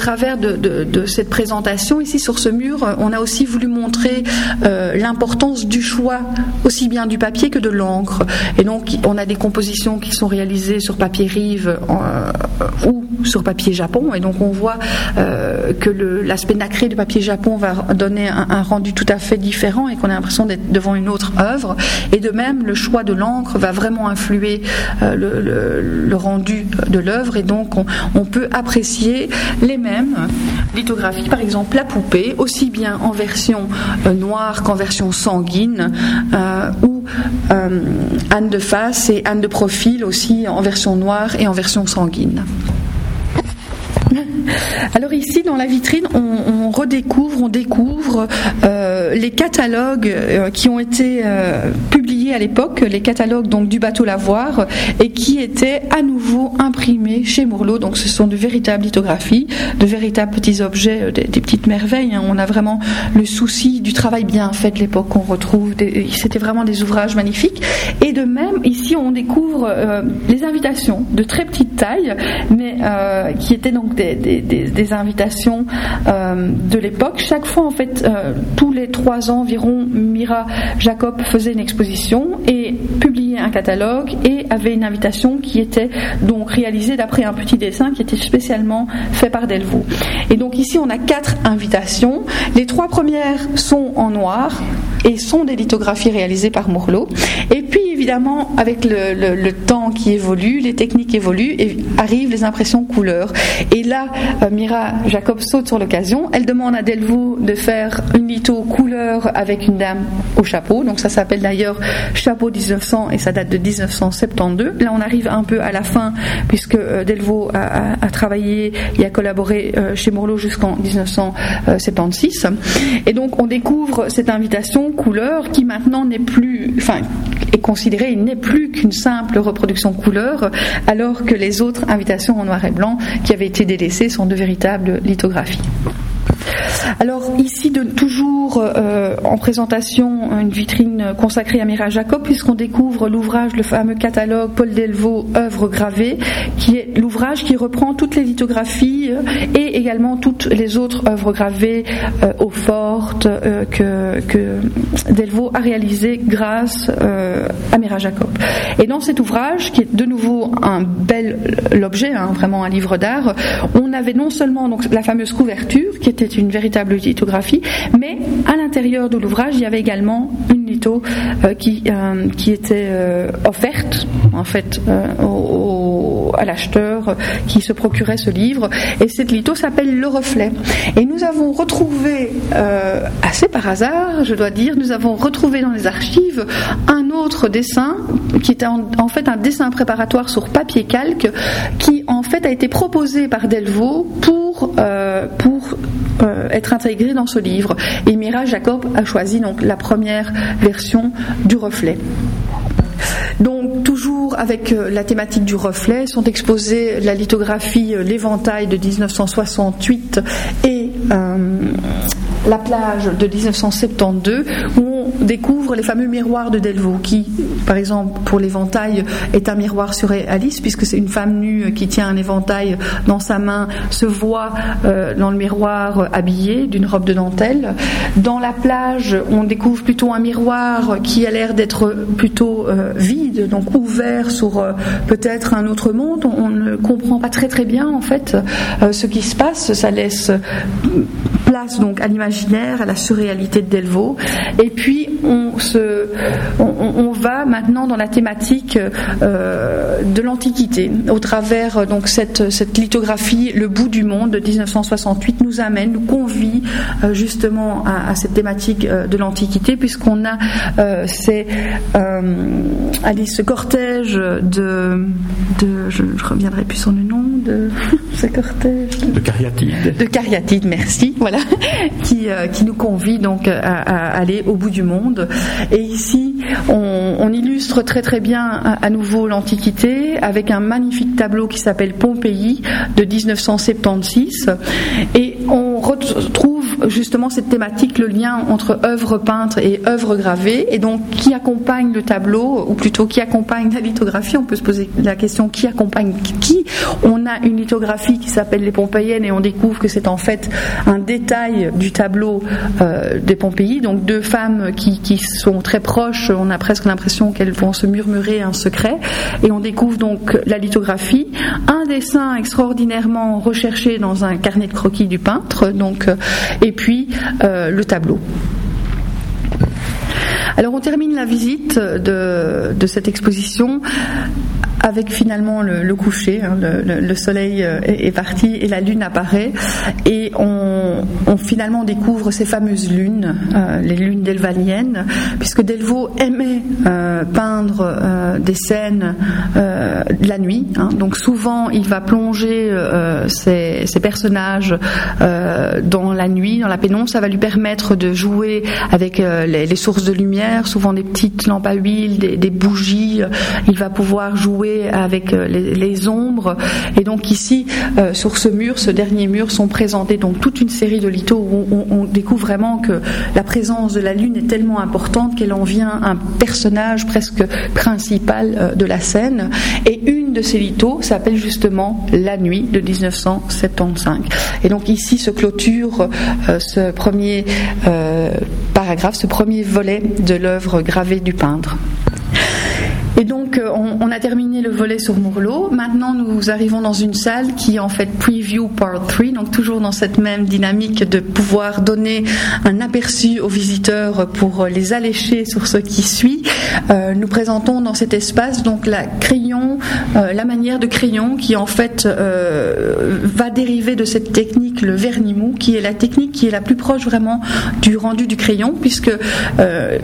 travers de, cette présentation, ici sur ce mur, on a aussi voulu montrer euh, l'importance du choix aussi bien du papier que de l'encre. Et donc, on a des compositions qui sont réalisées sur papier rive euh, ou sur papier japon. Et donc, on voit euh, que l'aspect nacré du papier japon va donner un, rendu tout à fait différent et qu'on a l'impression d'être devant une autre œuvre. Et de même, le choix de l'encre va vraiment influer le, rendu de l'œuvre. Et donc, on peut apprécier les mêmes lithographies, par exemple la poupée, aussi bien en version euh, noire qu'en version sanguine, euh, ou euh, Anne de face et Anne de profil aussi en version noire et en version sanguine. Alors ici, dans la vitrine, on, redécouvre, on découvre les catalogues qui ont été publiés à l'époque, les catalogues donc du bateau Lavoir, et qui étaient à nouveau imprimés chez Mourlot. Donc ce sont de véritables lithographies, de véritables petits objets, euh, des, petites merveilles. Hein. On a vraiment le souci du travail bien fait de l'époque qu'on retrouve. C'était vraiment des ouvrages magnifiques. Et de même, ici, on découvre euh, les invitations de très petite taille, mais euh, qui étaient donc des, invitations de l'époque. Chaque fois, en fait, tous les trois ans environ, Mira Jacob faisait une exposition et publiait un catalogue et avait une invitation qui était donc réalisée d'après un petit dessin qui était spécialement fait par Delvaux. Et donc ici, on a quatre invitations. Les trois premières sont en noir et sont des lithographies réalisées par Mourlot. Et puis évidemment, avec le, temps qui évolue, les techniques évoluent et arrivent les impressions couleurs. Et là, euh, Mira Jacob saute sur l'occasion. Elle demande à Delvaux de faire une litho couleur avec une dame au chapeau. Donc ça s'appelle d'ailleurs Chapeau 1900 et ça date de 1972. Là, on arrive un peu à la fin puisque euh, Delvaux a, travaillé et a collaboré euh, chez Mourlot jusqu'en 1976. Et donc, on découvre cette invitation couleur qui maintenant n'est plus, enfin, est considérée, n'est plus qu'une simple reproduction couleur, alors que les autres invitations en noir et blanc qui avaient été délaissées sont de véritables lithographies. Alors ici, de, toujours euh, en présentation, une vitrine consacrée à Mira Jacob, puisqu'on découvre l'ouvrage, le fameux catalogue Paul Delvaux, œuvres gravées, qui est l'ouvrage qui reprend toutes les lithographies euh, et également toutes les autres œuvres gravées euh, eau forte que, que, Delvaux a réalisées grâce à Mira Jacob. Et dans cet ouvrage, qui est de nouveau un bel objet, hein, vraiment un livre d'art, on avait non seulement donc, la fameuse couverture, qui était une véritable lithographie, mais à l'intérieur de l'ouvrage, il y avait également une litho euh, qui, euh, qui était euh, offerte en fait à l'acheteur qui se procurait ce livre. Et cette litho s'appelle Le Reflet. Et nous avons retrouvé, assez par hasard, je dois dire, nous avons retrouvé dans les archives un autre dessin qui était en, en fait un dessin préparatoire sur papier calque qui en fait a été proposé par Delvaux pour, pour euh, être intégré dans ce livre. Et Mira Jacob a choisi donc la première version du reflet. Donc toujours avec euh, la thématique du reflet sont exposées la lithographie euh, L'éventail de 1968 et la plage de 1972 où on découvre les fameux miroirs de Delvaux qui, par exemple, pour l'éventail est un miroir sur Alice puisque c'est une femme nue qui tient un éventail dans sa main, se voit euh, dans le miroir habillée d'une robe de dentelle. Dans la plage, on découvre plutôt un miroir qui a l'air d'être plutôt euh, vide, donc ouvert sur euh, peut-être un autre monde. On, ne comprend pas très très bien en fait ce qui se passe. Ça laisse place donc à l'imaginaire, à la surréalité de Delvaux. Et puis on, va maintenant dans la thématique euh, de l'Antiquité. Au travers donc cette, lithographie, Le bout du monde de 1968 nous amène, nous convie euh, justement à, cette thématique euh, de l'Antiquité, puisqu'on a ces, ce cortège de, de je ne reviendrai plus sur le nom de ce cortège de, de cariatides. De cariatides, merci. Voilà, qui, qui nous convie donc à, à aller au bout du monde. Et ici, on, illustre très très bien à, nouveau l'Antiquité avec un magnifique tableau qui s'appelle Pompéi de 1976. Et on retrouve justement cette thématique, le lien entre œuvre peintre et œuvre gravée, et donc qui accompagne le tableau, ou plutôt qui accompagne la lithographie? On peut se poser la question qui accompagne qui? On a une lithographie qui s'appelle les Pompéiennes, et on découvre que c'est en fait un détail du tableau euh, des Pompéi, donc deux femmes qui, qui sont très proches, on a presque l'impression qu'elles vont se murmurer un secret, et on découvre donc la lithographie, un dessin extraordinairement recherché dans un carnet de croquis du peintre, euh, et puis euh, le tableau. Alors on termine la visite de cette exposition avec finalement le, coucher, hein, le, soleil euh, est, parti et la lune apparaît et on, finalement découvre ces fameuses lunes, euh, les lunes delvaliennes, puisque Delvaux aimait euh, peindre des scènes la nuit. Hein. donc souvent il va plonger ses, personnages dans la nuit, dans la pénombre. Ça va lui permettre de jouer avec les, sources de lumière, souvent des petites lampes à huile, des bougies. Il va pouvoir jouer avec euh, les, ombres. Et donc ici, euh, sur ce mur, ce dernier mur, sont présentés donc toute une série de lithos où on, découvre vraiment que la présence de la lune est tellement importante qu'elle en vient un personnage presque principal euh, de la scène. Et une de ces lithos s'appelle justement La Nuit de 1975. Et donc ici se clôture ce premier paragraphe, ce premier volet de l'œuvre gravée du peintre. Et donc, euh, on, a terminé le volet sur Mourlot. Maintenant, nous arrivons dans une salle qui est en fait Preview Part 3, donc toujours dans cette même dynamique de pouvoir donner un aperçu aux visiteurs pour les allécher sur ce qui suit. Euh, nous présentons dans cet espace donc la crayon, euh, la manière de crayon qui en fait va dériver de cette technique, le vernis mou, qui est la technique qui est la plus proche vraiment du rendu du crayon, puisque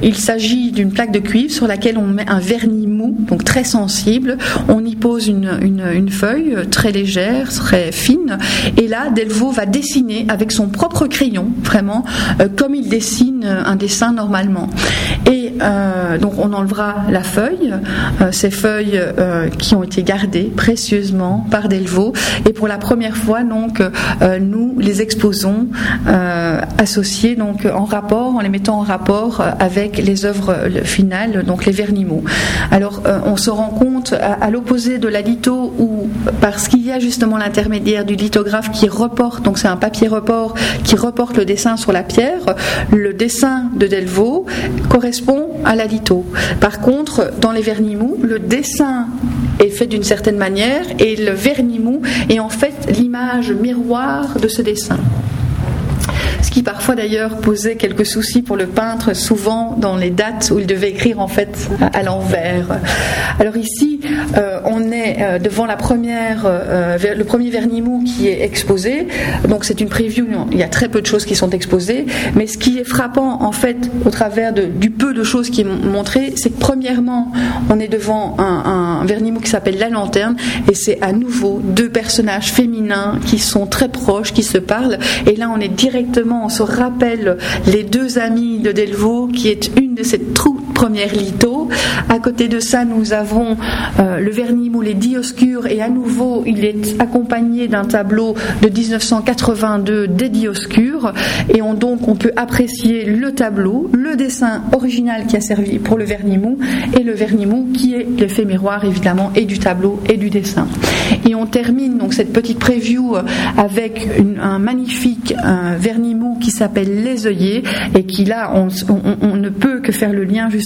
il s'agit d'une plaque de cuivre sur laquelle on met un vernis mou donc très sensible. On y pose une, feuille très légère, très fine, et là, Delvaux va dessiner avec son propre crayon, vraiment, euh, comme il dessine un dessin normalement. Et euh, donc on enlevera la feuille, euh, ces feuilles qui ont été gardées précieusement par Delvaux, et pour la première fois, donc, nous les exposons associés donc en rapport, en les mettant en rapport avec les œuvres finales, donc les vernimaux. Euh, on se rend compte à, l'opposé de la litho où parce qu'il y a justement l'intermédiaire du lithographe qui reporte, donc c'est un papier report qui reporte le dessin sur la pierre, le dessin de Delvaux correspond à la litho. Par contre, dans les vernis mous, le dessin est fait d'une certaine manière et le vernis mou est en fait l'image miroir de ce dessin qui parfois d'ailleurs posait quelques soucis pour le peintre, souvent dans les dates où il devait écrire en fait à l'envers. Alors ici, euh, on est euh, devant la première, euh, le premier vernis mou qui est exposé. Donc c'est une preview, il y a très peu de choses qui sont exposées, mais ce qui est frappant en fait au travers du peu de choses qui est montré, c'est que premièrement, on est devant un, un vernis mou qui s'appelle La Lanterne, et c'est à nouveau deux personnages féminins qui sont très proches, qui se parlent, et là on est directement on se rappelle les deux amis de Delvaux, qui est une de ces toutes premières lithos. À côté de ça, nous avons euh, le vernis moulé Dioscure, et à nouveau, il est accompagné d'un tableau de 1982 des Dioscures, et on, donc on peut apprécier le tableau, le dessin original qui a servi pour le vernis mou, et le vernis mou qui est l'effet miroir évidemment et du tableau et du dessin. Et on termine donc cette petite preview avec un magnifique vernis mou qui s'appelle Les œillets et qui là, on, ne peut que faire le lien justement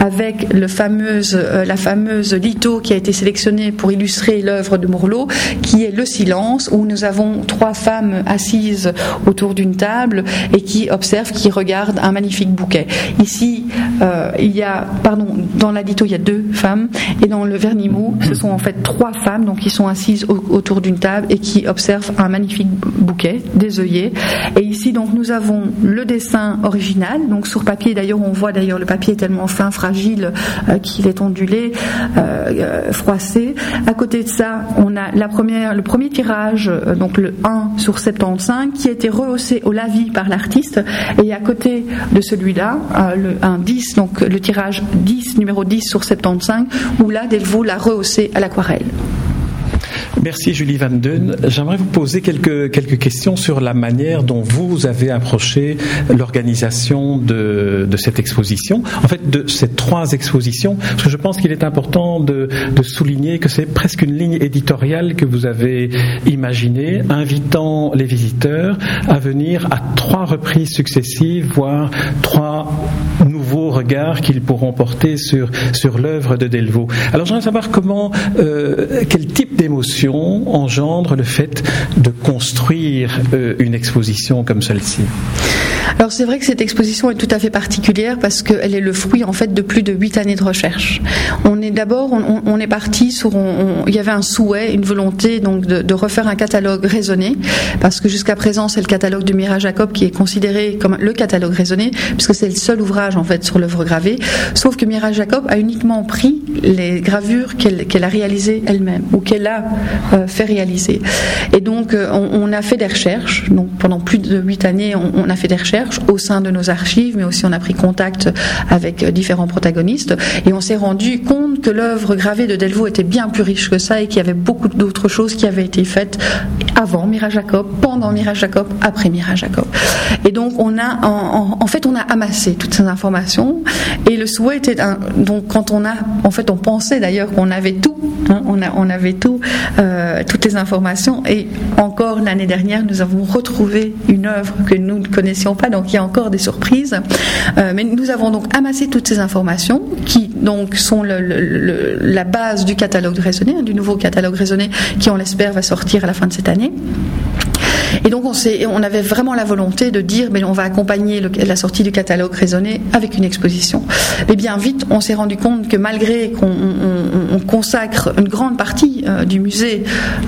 avec le fameuse, euh, la fameuse litho qui a été sélectionnée pour illustrer l'œuvre de Mourlot, qui est Le silence, où nous avons trois femmes assises autour d'une table et qui observent, qui regardent un magnifique bouquet. Ici, euh, il y a, pardon, dans la litho, il y a deux femmes et dans le Vernimou, ce sont en fait trois femmes donc qui sont assises autour d'une table et qui observent un magnifique bouquet, des œillets. Et ici, donc, nous avons le dessin original, donc sur papier. D'ailleurs, on voit d'ailleurs le papier tellement fin, fragile, euh, qu'il est ondulé, euh, euh, froissé. À côté de ça, on a la première, le premier tirage, donc le 1 sur 75, qui a été rehaussé au lavis par l'artiste. Et à côté de celui-là, un 10, donc le tirage 10, numéro 10 sur 75, où là, Delvaux l'a rehaussé à l'aquarelle. Merci Julie Van Den. J'aimerais vous poser quelques, quelques questions sur la manière dont vous avez approché l'organisation de, de, cette exposition, en fait de ces trois expositions, parce que je pense qu'il est important de, de souligner que c'est presque une ligne éditoriale que vous avez imaginée, invitant les visiteurs à venir à trois reprises successives, voire trois nouveaux regards qu'ils pourront porter sur, sur l'œuvre de Delvaux. Alors j'aimerais savoir comment, euh, quel type d'émotion engendre le fait de construire euh, une exposition comme celle-ci alors c'est vrai que cette exposition est tout à fait particulière parce qu'elle est le fruit en fait de plus de huit années de recherche. On est d'abord, on, est parti sur, il y avait un souhait, une volonté donc de, refaire un catalogue raisonné parce que jusqu'à présent c'est le catalogue de Mira Jacob qui est considéré comme le catalogue raisonné puisque c'est le seul ouvrage en fait sur Sauf que Mira Jacob a uniquement pris les gravures qu'elle a réalisées elle-même ou qu'elle a euh, fait réaliser. Et donc euh, on, a fait des recherches. Donc pendant plus de huit années, on a fait des recherches au sein de nos archives, mais aussi on a pris contact avec différents protagonistes et on s'est rendu compte que l'œuvre gravée de Delvaux était bien plus riche que ça et qu'il y avait beaucoup d'autres choses qui avaient été faites avant Mira Jacob, pendant Mira Jacob, après Mira Jacob. Et donc on a en, fait on a amassé toutes ces informations et le souhait était donc quand on a en fait on pensait d'ailleurs qu'on avait tout, hein, on, avait tout, euh, toutes les informations et encore l'année dernière nous avons retrouvé une œuvre que nous ne connaissions pas donc il y a encore des surprises. Euh, mais nous avons donc amassé toutes ces informations qui donc sont la base du catalogue raisonné, hein, du nouveau catalogue raisonné qui on l'espère va sortir à la fin de cette année. Et donc on, avait vraiment la volonté de dire, mais on va accompagner la sortie du catalogue raisonné avec une exposition. Et bien vite, on s'est rendu compte que malgré qu'on consacre une grande partie euh, du musée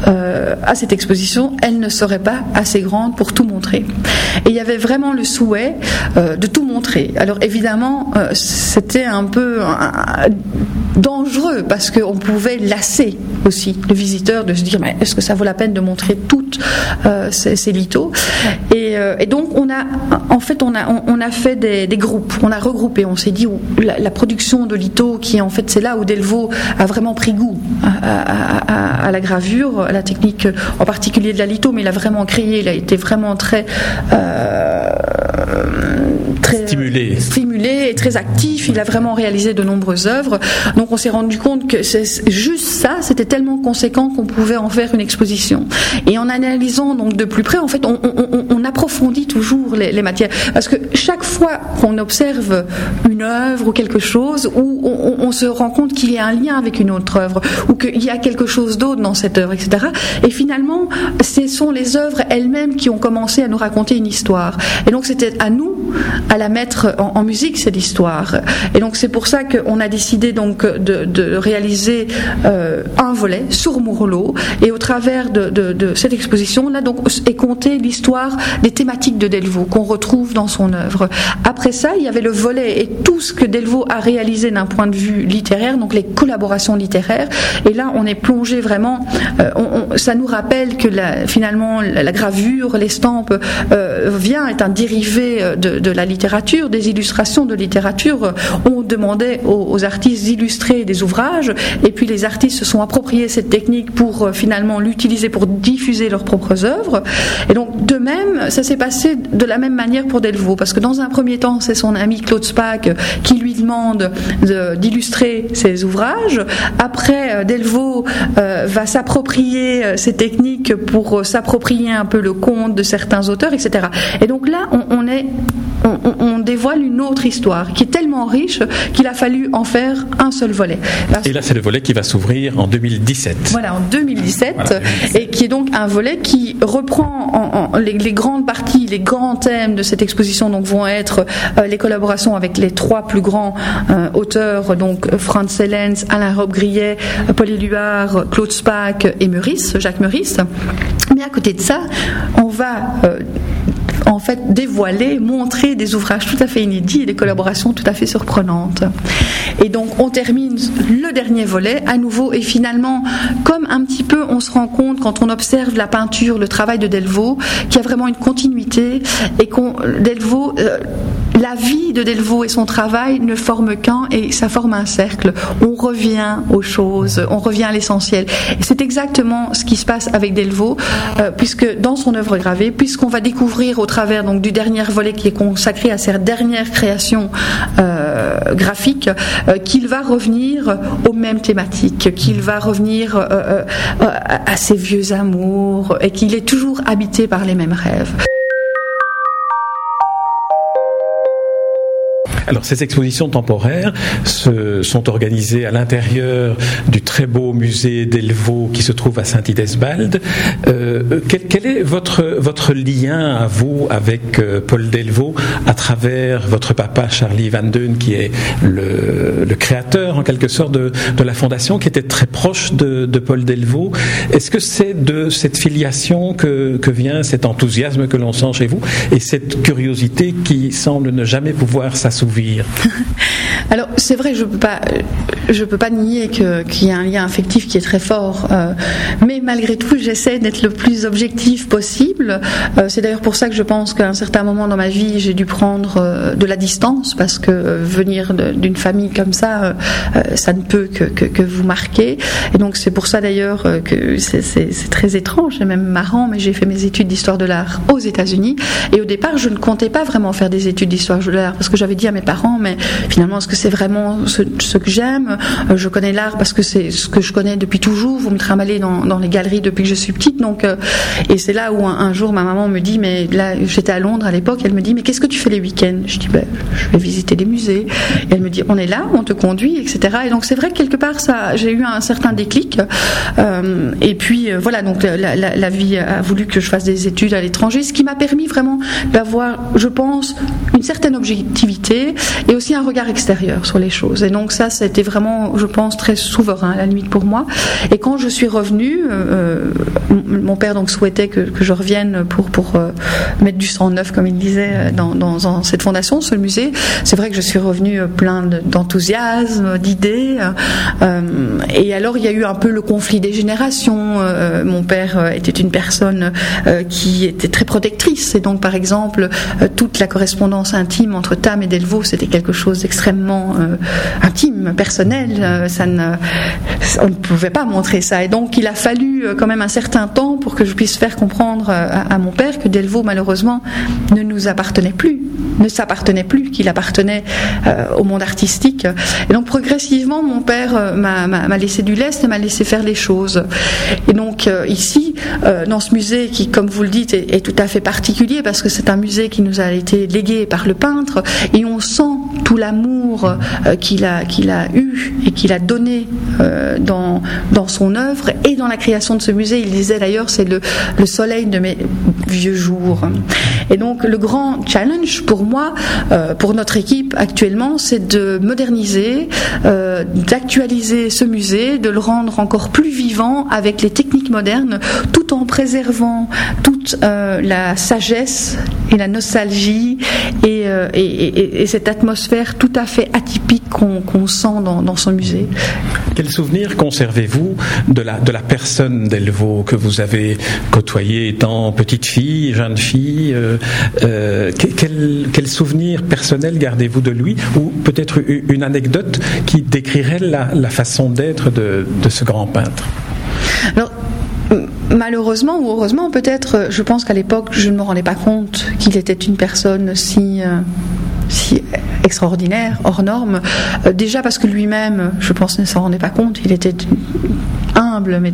euh, à cette exposition, elle ne serait pas assez grande pour tout montrer. Et il y avait vraiment le souhait euh, de tout montrer. Alors évidemment, c'était un peu dangereux parce qu'on pouvait lasser aussi le visiteur de se dire, mais est-ce que ça vaut la peine de montrer toutes ces ces lithos. Euh, et, donc on a, en fait, on a, on, a fait des, groupes, on a regroupé, on s'est dit la, production de lithos, qui en fait c'est là où Delvaux a vraiment pris goût à, la gravure, à la technique en particulier de la litho, mais il a vraiment créé, il a été vraiment très, euh, très stimulé. stimulé et très actif. Il a vraiment réalisé de nombreuses œuvres. Donc on s'est rendu compte que c'est juste ça, c'était tellement conséquent qu'on pouvait en faire une exposition. Et en analysant donc de plus en fait, on, approfondit toujours les, matières. Parce que chaque fois qu'on observe une œuvre ou quelque chose, où on, se rend compte qu'il y a un lien avec une autre œuvre, ou qu'il y a quelque chose d'autre dans cette œuvre, etc. Et finalement, ce sont les œuvres elles-mêmes qui ont commencé à nous raconter une histoire. Et donc, c'était à nous à la mettre en, musique, cette histoire. Et donc, c'est pour ça qu'on a décidé donc de, réaliser euh, un volet sur Mourlot. Et au travers de, de cette exposition, là, donc, est compter l'histoire des thématiques de Delvaux qu'on retrouve dans son œuvre. Après ça, il y avait le volet et tout ce que Delvaux a réalisé d'un point de vue littéraire, donc les collaborations littéraires. Et là, on est plongé vraiment. Euh, ça nous rappelle que la, finalement la, gravure, l'estampe euh, vient est un dérivé euh, de, la littérature, des illustrations de littérature. On demandait aux, artistes d'illustrer des ouvrages, et puis les artistes se sont appropriés cette technique pour finalement l'utiliser pour diffuser leurs propres œuvres. Et donc, de même, ça s'est passé de la même manière pour Delvaux, parce que dans un premier temps, c'est son ami Claude Spack qui lui demande d'illustrer ses ouvrages. Après, euh, Delvaux euh, va s'approprier euh, ces techniques pour s'approprier un peu le conte de certains auteurs, etc. Et donc là, on, est on, dévoile une autre histoire qui est tellement riche qu'il a fallu en faire un seul volet. et là, c'est le volet qui va s'ouvrir en 2017. Voilà, en 2017, et qui est donc un volet qui reprend en, les, grandes parties, les grands thèmes de cette exposition donc vont être euh, les collaborations avec les trois plus grands euh, auteurs, donc Franz Hellens, Alain Robbe-Grillet, Paul Éluard, Claude Spack et Meurice, Jacques Meurice. Mais à côté de ça, on va euh, en dévoiler, montrer des ouvrages tout à fait inédits et des collaborations tout à fait surprenantes. Et donc on termine le dernier volet à nouveau et finalement comme un petit peu on se rend compte quand on observe la peinture, le travail de Delvaux, qu'il y a vraiment une continuité et qu'on Delvaux euh, la vie de Delvaux et son travail ne forment qu'un et ça forme un cercle. On revient aux choses, on revient à l'essentiel. C'est exactement ce qui se passe avec Delvaux, euh, puisque dans son œuvre gravée, puisqu'on va découvrir au travers donc du dernier volet qui est consacré à sa dernière création euh, graphique, euh, qu'il va revenir aux mêmes thématiques, qu'il va revenir à ses vieux amours et qu'il est toujours habité par les mêmes rêves. Alors ces expositions temporaires se, sont organisées à l'intérieur du très beau musée d'Elvaux qui se trouve à Saint-Idesbald. Euh, quel, quel, est votre, votre lien à vous avec euh, Paul Delvaux à travers votre papa Charlie Van Deun qui est le, le créateur en quelque sorte de, de, la fondation qui était très proche de, de Paul Delvaux? Est-ce que c'est de cette filiation que, que vient cet enthousiasme que l'on sent chez vous et cette curiosité qui semble ne jamais pouvoir s'assouvir? ouvir. Alors c'est vrai, je peux peux pas nier qu'il y a un lien affectif qui est très fort, euh, mais malgré tout, j'essaie d'être le plus objectif possible. Euh, c'est d'ailleurs pour ça que je pense qu'à un certain moment dans ma vie, j'ai dû prendre euh, de la distance parce que venir d'une famille comme ça, ça ne peut que, que, vous marquer. Et donc c'est pour ça d'ailleurs que c'est très étrange et même marrant, mais j'ai fait mes études d'histoire de l'art aux États-Unis. Et au départ, je ne comptais pas vraiment faire des études d'histoire de l'art parce que j'avais dit à mes parents, mais finalement, que c'est vraiment ce, que j'aime euh, Je connais l'art parce que c'est ce que je connais depuis toujours. Vous me trimballez dans, les galeries depuis que je suis petite, donc euh, et c'est là où un, jour ma maman me dit, mais là j'étais à Londres à l'époque, elle me dit, mais qu'est-ce que tu fais les week-ends? Je dis, ben, je vais visiter des musées. Et elle me dit, on est là, on te conduit, etc. Et donc c'est vrai que quelque part ça, j'ai eu un certain déclic. Euh, et puis voilà, donc la, la, vie a voulu que je fasse des études à l'étranger, ce qui m'a permis vraiment d'avoir, je pense, une certaine objectivité et aussi un regard sur les choses. Et donc ça, c'était vraiment, je pense, très souverain à la limite pour moi. Et quand je suis revenue, euh, mon père donc souhaitait que, que je revienne pour, pour euh, mettre du sang neuf, comme il disait, dans, cette fondation, ce musée. C'est vrai que je suis revenue plein d'enthousiasme, d'idées. Euh, et alors, il y a eu un peu le conflit des générations. Euh, mon père était une personne qui était très protectrice. Et donc, par exemple, toute la correspondance intime entre Tam et Delvaux, c'était quelque chose d'extrêmement euh, intime, personnel. Euh, on ne pouvait pas montrer ça. Et donc, il a fallu euh, quand même un certain temps pour que je puisse faire comprendre à, mon père que Delvaux, malheureusement, ne nous appartenait plus, ne s'appartenait plus, qu'il appartenait au monde artistique. Et donc, progressivement, mon père m'a laissé du lest et m'a laissé faire les choses. Et donc, ici, dans ce musée qui, comme vous le dites, est tout à fait particulier parce que c'est un musée qui nous a été légué par le peintre et on sent tout l'amour euh, qu'il a, qu'il a eu et qu'il a donné euh, dans, dans son œuvre et dans la création de ce musée. Il disait d'ailleurs, c'est le, le soleil de mes vieux jours. Et donc le grand challenge pour moi, euh, pour notre équipe actuellement, c'est de moderniser, d'actualiser ce musée, de le rendre encore plus vivant avec les techniques modernes, tout en préservant toute la sagesse et la nostalgie et, et, et cette atmosphère tout à fait atypique qu'on sent dans, son musée. Quel souvenir conservez-vous de la, de la personne d'Elvaux que vous avez côtoyé étant petite fille, jeune fille euh, euh, quel, quel, souvenir personnel gardez-vous de lui Ou peut-être une anecdote qui décrirait la, la façon d'être de, de ce grand peintre? Alors, malheureusement ou heureusement peut-être, je pense qu'à l'époque, je ne me rendais pas compte qu'il était une personne si euh, si extraordinaire, hors norme. Euh, déjà parce que lui-même, je pense, ne s'en rendait pas compte. Il était humble, mais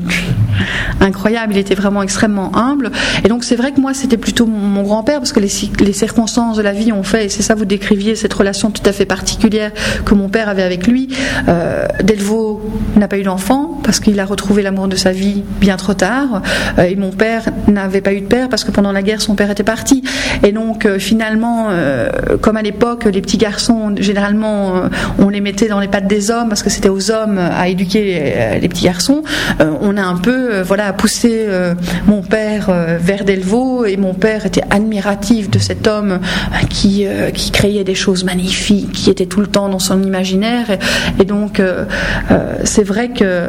incroyable. Il était vraiment extrêmement humble. Et donc c'est vrai que moi c'était plutôt mon grand-père parce que les, circonstances de la vie ont fait, et c'est ça vous décriviez cette relation tout à fait particulière que mon père avait avec lui. Euh, Delvaux n'a pas eu d'enfant parce qu'il a retrouvé l'amour de sa vie bien trop tard. Euh, et mon père n'avait pas eu de père parce que pendant la guerre son père était parti. Et donc euh, finalement, euh, comme à l'époque les petits garçons généralement on les mettait dans les pattes des hommes parce que c'était aux hommes à éduquer les petits garçons. Euh, on a un peu euh, voilà, poussé euh, mon père vers Delvaux et mon père était admiratif de cet homme qui, qui créait des choses magnifiques, qui était tout le temps dans son imaginaire. Et, donc, c'est vrai que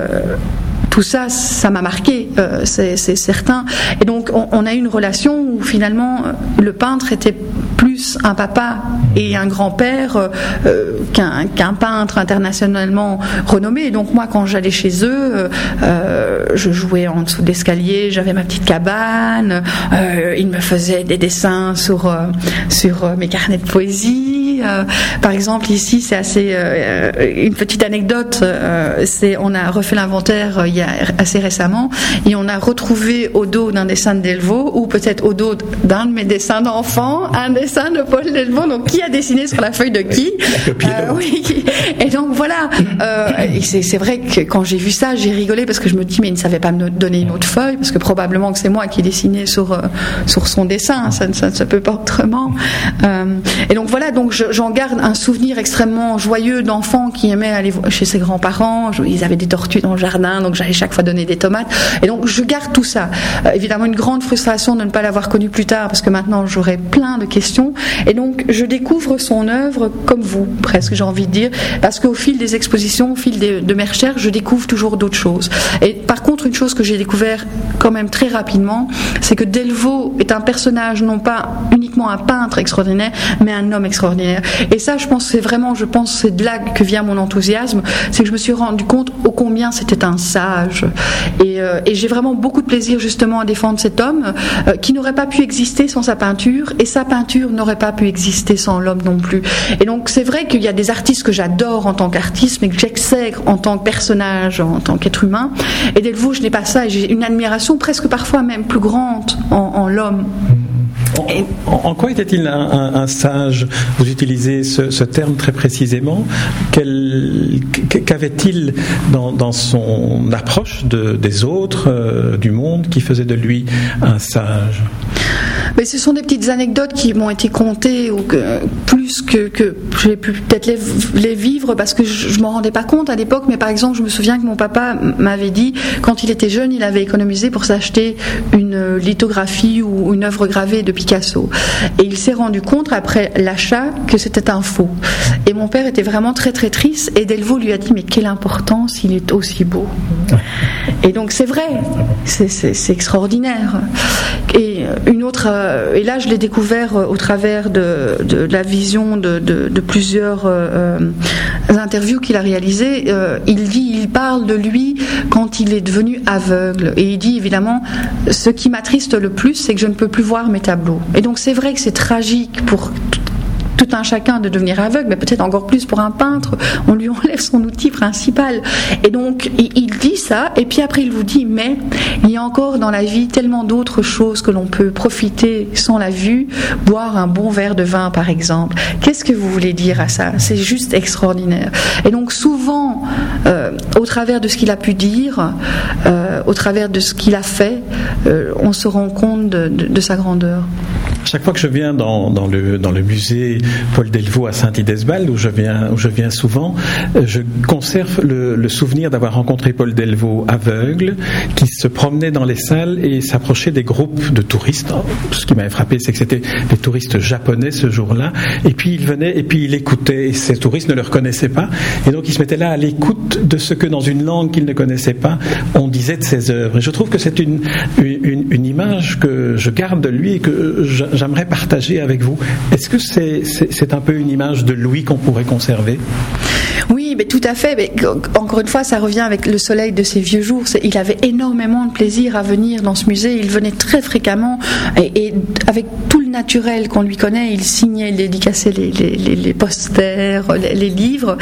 tout ça, ça m'a marqué, c'est certain. Et donc, on, on, a eu une relation où finalement, le peintre était un papa et un grand-père qu'un peintre internationalement renommé. donc moi, quand j'allais chez eux, je jouais en dessous d'escalier, j'avais ma petite cabane, ils me faisaient des dessins sur, sur mes carnets de poésie. Euh, par exemple, ici, c'est assez euh, une petite anecdote. Euh, c'est on a refait l'inventaire il y a assez récemment et on a retrouvé au dos d'un dessin de Delvaux ou peut-être au dos d'un de mes dessins d'enfant un dessin de Paul Delvaux. Donc, qui a dessiné sur la feuille de qui? Oui. Et donc voilà. et c'est vrai que quand j'ai vu ça, j'ai rigolé parce que je me dis mais il ne savait pas me donner une autre feuille parce que probablement que c'est moi qui ai dessiné sur sur son dessin. Ça ne se peut pas autrement. et donc voilà. Donc je, j'en garde un souvenir extrêmement joyeux d'enfants qui aimaient aller chez ses grands-parents. Ils avaient des tortues dans le jardin, donc j'allais chaque fois donner des tomates. Et donc je garde tout ça. Euh, évidemment, une grande frustration de ne pas l'avoir connu plus tard, parce que maintenant j'aurais plein de questions. Et donc je découvre son œuvre comme vous, presque, j'ai envie de dire, parce qu'au fil des expositions, au fil de mes recherches, je découvre toujours d'autres choses. Et par contre, une chose que j'ai découvert quand même très rapidement, c'est que Delvaux est un personnage, non pas un peintre extraordinaire, mais un homme extraordinaire. Et ça, je pense, c'est vraiment, je pense, c'est de là que vient mon enthousiasme, c'est que je me suis rendu compte au combien c'était un sage. Et, euh, j'ai vraiment beaucoup de plaisir justement à défendre cet homme euh, qui n'aurait pas pu exister sans sa peinture, et sa peinture n'aurait pas pu exister sans l'homme non plus. Et donc, c'est vrai qu'il y a des artistes que j'adore en tant qu'artiste, mais que j'exègre en tant que personnage, en tant qu'être humain. Et Delvaux, je n'ai pas ça, et j'ai une admiration presque parfois même plus grande en, en l'homme. En, quoi était-il un, sage Vous utilisez ce, terme très précisément. Qu'avait-il dans, son approche des autres, euh, du monde, qui faisait de lui un sage? Mais ce sont des petites anecdotes qui m'ont été contées ou plus que, que j'ai pu peut-être les, vivre parce que je, ne m'en rendais pas compte à l'époque. Mais par exemple, je me souviens que mon papa m'avait dit quand il était jeune, il avait économisé pour s'acheter une lithographie ou une œuvre gravée de Picasso. Et il s'est rendu compte après l'achat que c'était un faux. Et mon père était vraiment très très triste. Et Delvaux lui a dit mais quelle importance il est aussi beau. Et donc c'est vrai, c'est extraordinaire. Et euh, et là, je l'ai découvert euh, au travers de, la vision de, plusieurs euh, interviews qu'il a réalisées. il dit, il parle de lui quand il est devenu aveugle. Et il dit évidemment, ce qui m'attriste le plus, c'est que je ne peux plus voir mes tableaux. Et donc c'est vrai que c'est tragique pour tout un chacun de devenir aveugle, mais peut-être encore plus pour un peintre. On lui enlève son outil principal. Et donc, il dit ça, et puis après, il vous dit, mais il y a encore dans la vie tellement d'autres choses que l'on peut profiter sans la vue, boire un bon verre de vin, par exemple. Qu'est-ce que vous voulez dire à ça? C'est juste extraordinaire. Et donc, souvent, euh, au travers de ce qu'il a pu dire, euh, au travers de ce qu'il a fait, euh, on se rend compte de sa grandeur. Chaque fois que je viens dans, dans, le, dans le musée Paul Delvaux à Saint-Idesbald, où je viens, où je viens souvent, euh, je conserve le, le souvenir d'avoir rencontré Paul Delvaux aveugle, qui se promenait dans les salles et s'approchait des groupes de touristes. Ce qui m'avait frappé, c'est que c'était des touristes japonais ce jour-là. Et puis il venait et puis il écoutait. Et ces touristes ne le reconnaissaient pas. Et donc il se mettait là à l'écoute de ce que dans une langue qu'il ne connaissait pas, on disait de ses œuvres. Et je trouve que c'est une, une, une image que je garde de lui et que je, j'aimerais partager avec vous. Est-ce que c'est un peu une image de Louis qu'on pourrait conserver? Oui, mais tout à fait. Mais encore une fois, ça revient avec le soleil de ses vieux jours. Il avait énormément de plaisir à venir dans ce musée. Il venait très fréquemment et, avec tout le naturel qu'on lui connaît, il signait, il dédicaçait les, posters, les, livres.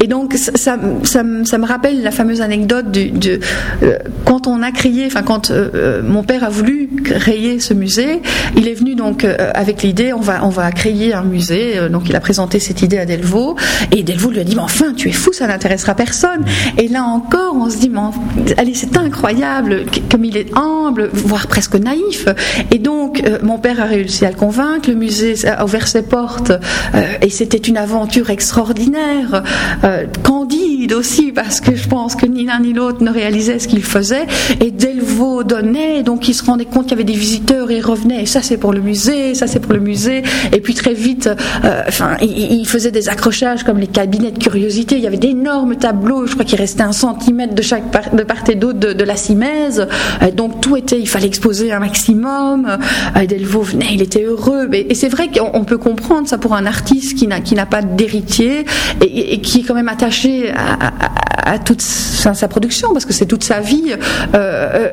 Et donc, ça, ça, me rappelle la fameuse anecdote de, euh, quand on a crié, enfin quand euh, euh, mon père a voulu créer ce musée, il est venu donc avec l'idée on va on va créer un musée. donc il a présenté cette idée à Delvaux et Delvaux lui a dit mais enfin tu es fou, ça n'intéressera personne. Et là encore, on se dit, allez, c'est incroyable, comme il est humble, voire presque naïf. Et donc, mon père a réussi à le convaincre, le musée a ouvert ses portes, euh, et c'était une aventure extraordinaire, euh, candide aussi parce que je pense que ni l'un ni l'autre ne réalisait ce qu'il faisait. Et Delvaux donnait, donc il se rendait compte qu'il y avait des visiteurs et il revenait. Ça c'est pour le musée, ça c'est pour le musée. Et puis très vite, euh, il, faisait des accrochages comme les cabinets de curiosité. Il y avait d'énormes tableaux, je crois qu'il restait un centimètre de chaque part, de part et d'autre de, la simèse. Donc tout était, il fallait exposer un maximum. Delvaux venait, il était Et, c'est vrai qu'on peut comprendre ça pour un artiste qui n'a qui n'a pas d'héritier et, qui est quand même attaché à, toute sa, production parce que c'est toute sa vie. Euh,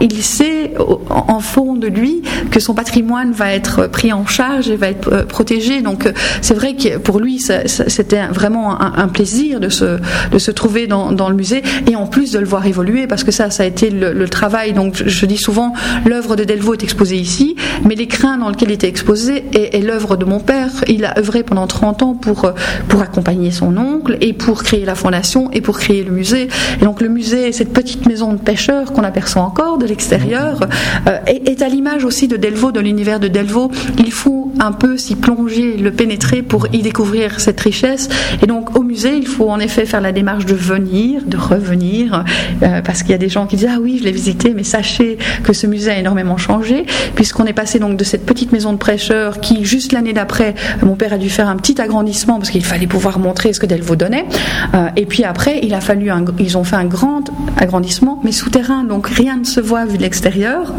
il sait en fond de lui que son patrimoine va être pris en charge et va être protégé. Donc c'est vrai que pour lui c'était vraiment un, plaisir de se de se trouver dans, le musée et en plus de le voir évoluer parce que ça ça a été le, travail. Donc je, dis souvent l'œuvre de Delvaux est exposée ici, mais l'écrin dans lequel il était exposé est, est l'œuvre de mon père. Il a œuvré pendant 30 ans pour pour accompagner son oncle et pour créer la fondation et pour créer le musée. Et donc le musée, cette petite maison de pêcheurs qu'on aperçoit encore de l'extérieur, euh, est, est, à l'image aussi de Delvaux, de l'univers de Delvaux. Il faut un peu s'y plonger, le pénétrer pour y découvrir cette richesse. Et donc au musée, il faut en effet faire la démarche de venir, de revenir, euh, parce qu'il y a des gens qui disent ah oui, je l'ai visité, mais sachez que ce musée a énormément changé, puisqu'on est passé donc de cette petite maison de prêcheurs qui juste l'année d'après, mon père a dû faire un petit agrandissement parce qu'il fallait pouvoir montrer ce que Delvaux donnait. Euh, et puis après, il a fallu un, ils ont fait un grand agrandissement, mais souterrain, donc rien ne se voit vu de l'extérieur.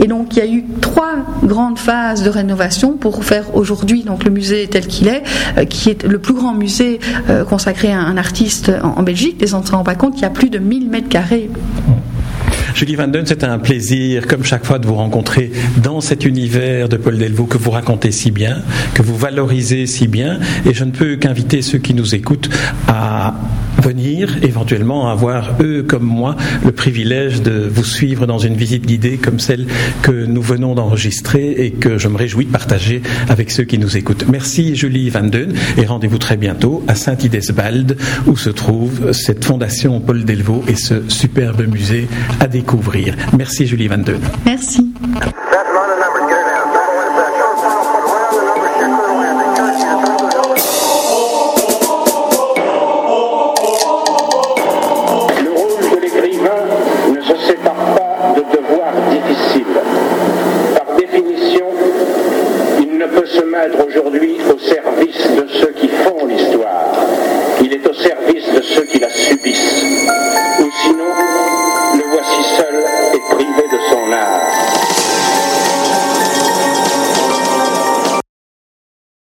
Et donc il y a eu trois grandes phases de rénovation pour faire aujourd'hui donc le musée tel qu'il est, euh, qui est le plus grand musée euh, consacré à un artiste en, Belgique. Les gens ne se rendent pas compte qu'il y a plus de 1000 mètres carrés. Julie Van Den, c'est un plaisir, comme chaque fois, de vous rencontrer dans cet univers de Paul Delvaux que vous racontez si bien, que vous valorisez si bien. Et je ne peux qu'inviter ceux qui nous écoutent à venir éventuellement avoir, eux comme moi, le privilège de vous suivre dans une visite guidée comme celle que nous venons d'enregistrer et que je me réjouis de partager avec ceux qui nous écoutent. Merci Julie Van Den et rendez-vous très bientôt à Saint-Idesbald où se trouve cette fondation Paul Delvaux et ce superbe musée à. Merci Julie Van Den. Merci.